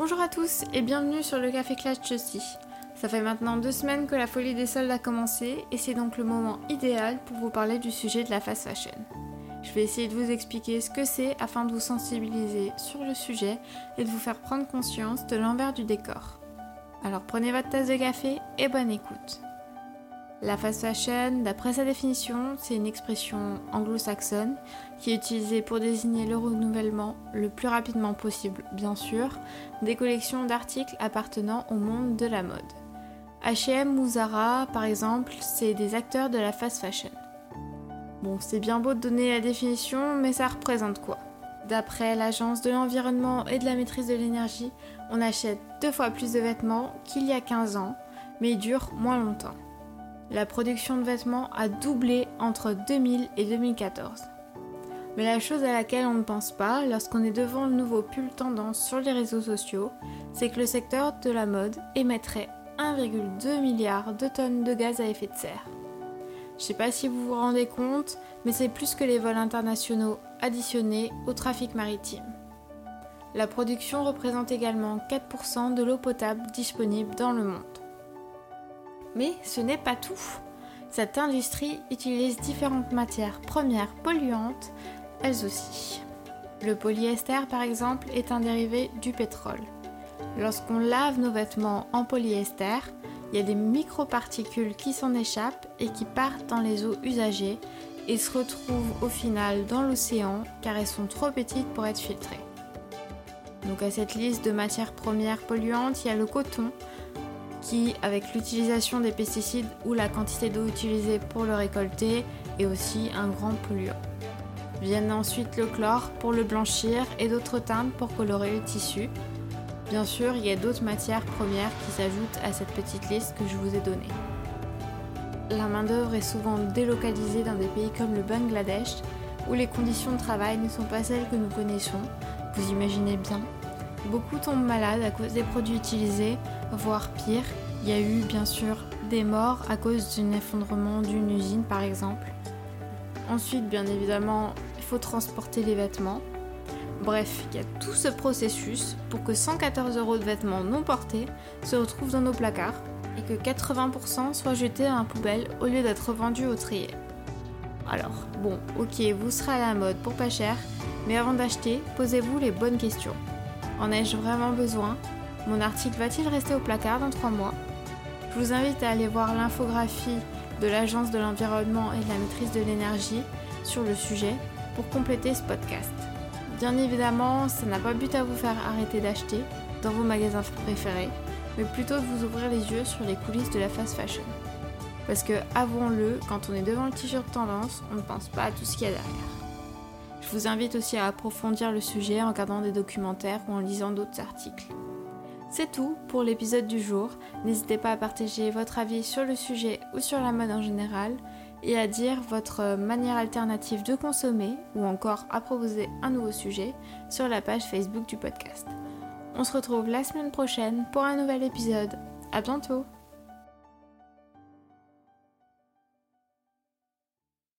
Bonjour à tous et bienvenue sur le Café Clash Justy. Ça fait maintenant deux semaines que la folie des soldes a commencé et c'est donc le moment idéal pour vous parler du sujet de la fast fashion. Je vais essayer de vous expliquer ce que c'est afin de vous sensibiliser sur le sujet et de vous faire prendre conscience de l'envers du décor. Alors prenez votre tasse de café et bonne écoute. La fast fashion, d'après sa définition, c'est une expression anglo-saxonne qui est utilisée pour désigner le renouvellement le plus rapidement possible, bien sûr, des collections d'articles appartenant au monde de la mode. H&M ou Zara, par exemple, c'est des acteurs de la fast fashion. Bon, c'est bien beau de donner la définition, mais ça représente quoi? D'après l'Agence de l'environnement et de la maîtrise de l'énergie, on achète deux fois plus de vêtements qu'il y a 15 ans, mais ils durent moins longtemps. La production de vêtements a doublé entre 2000 et 2014. Mais la chose à laquelle on ne pense pas lorsqu'on est devant le nouveau pull tendance sur les réseaux sociaux, c'est que le secteur de la mode émettrait 1,2 milliard de tonnes de gaz à effet de serre. Je sais pas si vous vous rendez compte, mais c'est plus que les vols internationaux additionnés au trafic maritime. La production représente également 4% de l'eau potable disponible dans le monde. Mais ce n'est pas tout. Cette industrie utilise différentes matières premières polluantes, elles aussi. Le polyester, par exemple, est un dérivé du pétrole. Lorsqu'on lave nos vêtements en polyester, il y a des microparticules qui s'en échappent et qui partent dans les eaux usagées et se retrouvent au final dans l'océan car elles sont trop petites pour être filtrées. Donc à cette liste de matières premières polluantes, il y a le coton qui, avec l'utilisation des pesticides ou la quantité d'eau utilisée pour le récolter, est aussi un grand polluant. Viennent ensuite le chlore pour le blanchir et d'autres teintes pour colorer le tissu, Bien sûr, il y a d'autres matières premières qui s'ajoutent à cette petite liste que je vous ai donnée. La main-d'œuvre est souvent délocalisée dans des pays comme le Bangladesh, où les conditions de travail ne sont pas celles que nous connaissons, vous imaginez bien. Beaucoup tombent malades à cause des produits utilisés, voire pire, il y a eu bien sûr des morts à cause d'un effondrement d'une usine par exemple. Ensuite, bien évidemment, il faut transporter les vêtements. Bref, il y a tout ce processus pour que 114 euros de vêtements non portés se retrouvent dans nos placards et que 80% soient jetés à la poubelle au lieu d'être vendus au trier. Alors, bon, ok, vous serez à la mode pour pas cher, mais avant d'acheter, posez-vous les bonnes questions. En ai-je vraiment besoin? Mon article va-t-il rester au placard dans 3 mois? Je vous invite à aller voir l'infographie de l'Agence de l'environnement et de la maîtrise de l'énergie sur le sujet pour compléter ce podcast. Bien évidemment, ça n'a pas but à vous faire arrêter d'acheter dans vos magasins préférés, mais plutôt de vous ouvrir les yeux sur les coulisses de la fast fashion. Parce que, avouons-le, quand on est devant le t-shirt tendance, on ne pense pas à tout ce qu'il y a derrière. Je vous invite aussi à approfondir le sujet en regardant des documentaires ou en lisant d'autres articles. C'est tout pour l'épisode du jour. N'hésitez pas à partager votre avis sur le sujet ou sur la mode en général et à dire votre manière alternative de consommer ou encore à proposer un nouveau sujet sur la page Facebook du podcast. On se retrouve la semaine prochaine pour un nouvel épisode. À bientôt!